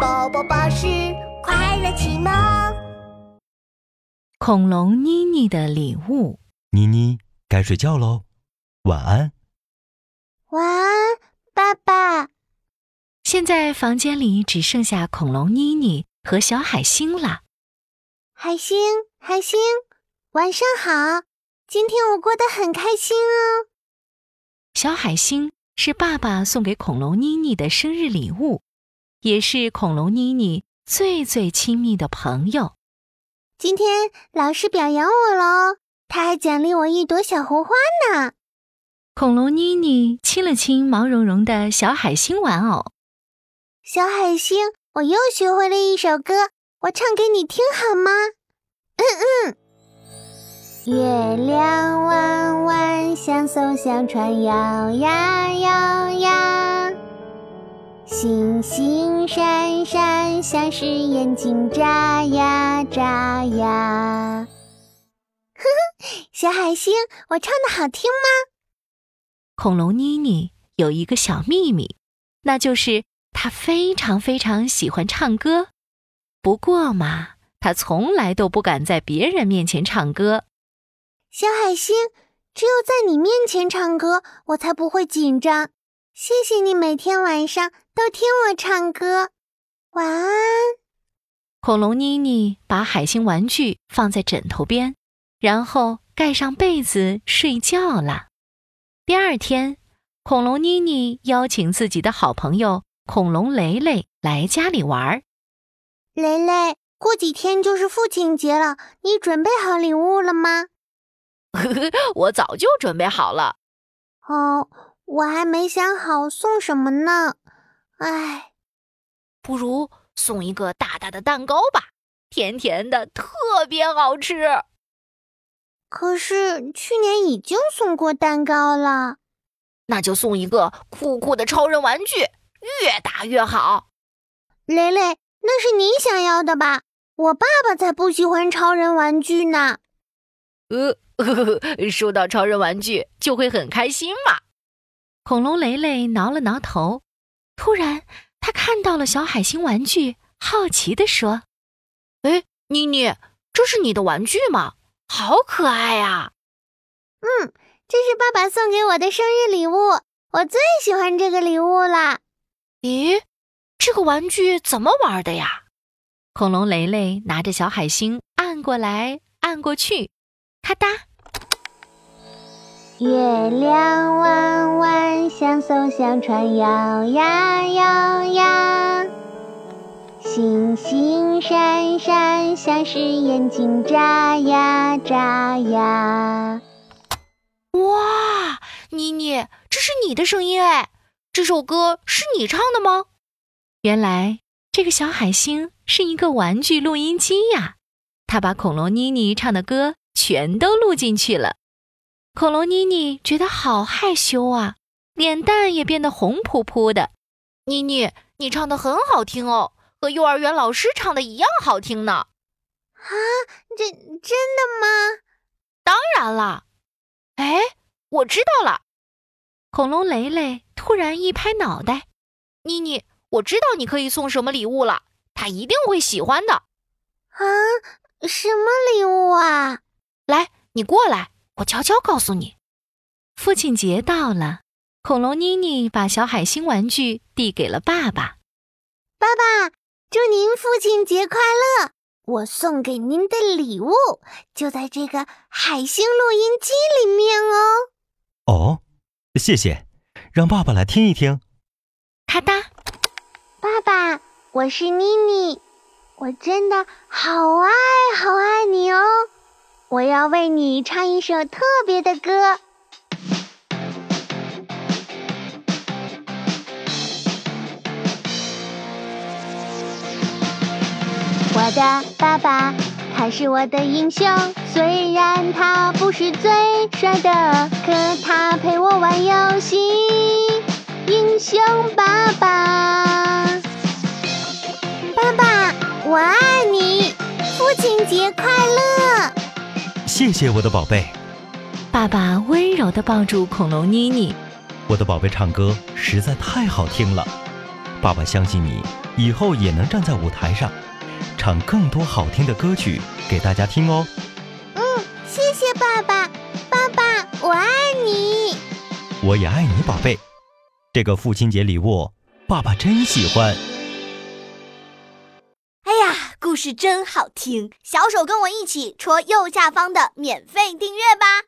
宝宝巴士快乐启蒙。恐龙妮妮的礼物。妮妮该睡觉喽，晚安。晚安，爸爸。现在房间里只剩下恐龙妮妮和小海星了。海星，海星，晚上好。今天我过得很开心哦。小海星是爸爸送给恐龙妮妮的生日礼物，也是恐龙妮妮最最亲密的朋友。今天老师表扬我喽，他还奖励我一朵小红花呢。恐龙妮妮亲了亲毛茸茸的小海星玩偶。小海星，我又学会了一首歌，我唱给你听好吗？嗯嗯。月亮弯弯像艘小船，摇呀摇呀；星星闪闪像是眼睛，眨呀眨呀。呵呵，小海星，我唱的好听吗？恐龙妮妮有一个小秘密，那就是她非常非常喜欢唱歌。不过嘛，她从来都不敢在别人面前唱歌。小海星，只有在你面前唱歌，我才不会紧张。谢谢你每天晚上都听我唱歌，晚安。恐龙妮妮把海星玩具放在枕头边，然后盖上被子睡觉了。第二天，恐龙妮妮邀请自己的好朋友恐龙雷雷来家里玩。雷雷，过几天就是父亲节了，你准备好礼物了吗？呵呵，我早就准备好了。哦，我还没想好送什么呢。唉，不如送一个大大的蛋糕吧，甜甜的，特别好吃。可是去年已经送过蛋糕了。那就送一个酷酷的超人玩具，越大越好。雷雷，那是你想要的吧？我爸爸才不喜欢超人玩具呢。呃。呵呵，收到超人玩具就会很开心嘛。恐龙雷雷挠了挠头，突然他看到了小海星玩具，好奇地说：“哎，妮妮，这是你的玩具吗？好可爱呀！”“嗯，这是爸爸送给我的生日礼物，我最喜欢这个礼物了。”“咦，这个玩具怎么玩的呀？”恐龙雷雷拿着小海星按过来按过去，咔嗒。月亮弯弯像艘小船，摇呀摇呀；星星闪闪像是眼睛，眨呀眨呀。哇，妮妮，这是你的声音哎！这首歌是你唱的吗？原来这个小海星是一个玩具录音机呀，它把恐龙妮妮唱的歌全都录进去了。恐龙妮妮觉得好害羞啊，脸蛋也变得红扑扑的。妮妮，你唱的很好听哦，和幼儿园老师唱的一样好听呢。啊，这真的吗？当然啦。哎，我知道了。恐龙雷雷突然一拍脑袋：“妮妮，我知道你可以送什么礼物了，他一定会喜欢的。”啊，什么礼物啊？来，你过来。我悄悄告诉你，父亲节到了，恐龙妮妮把小海星玩具递给了爸爸。爸爸，祝您父亲节快乐！我送给您的礼物就在这个海星录音机里面哦。哦，谢谢，让爸爸来听一听。咔哒，爸爸，我是妮妮，我真的好爱好爱你哦。我要为你唱一首特别的歌。我的爸爸，他是我的英雄，虽然他不是最帅的，可他陪我玩游戏。英雄爸爸，爸爸，我爱你，父亲节快！谢谢我的宝贝，爸爸温柔地抱住恐龙妮妮。我的宝贝唱歌实在太好听了，爸爸相信你以后也能站在舞台上，唱更多好听的歌曲给大家听哦。嗯，谢谢爸爸，爸爸，我爱你。我也爱你，宝贝。这个父亲节礼物，爸爸真喜欢。故事真好听！小手跟我一起戳右下方的免费订阅吧。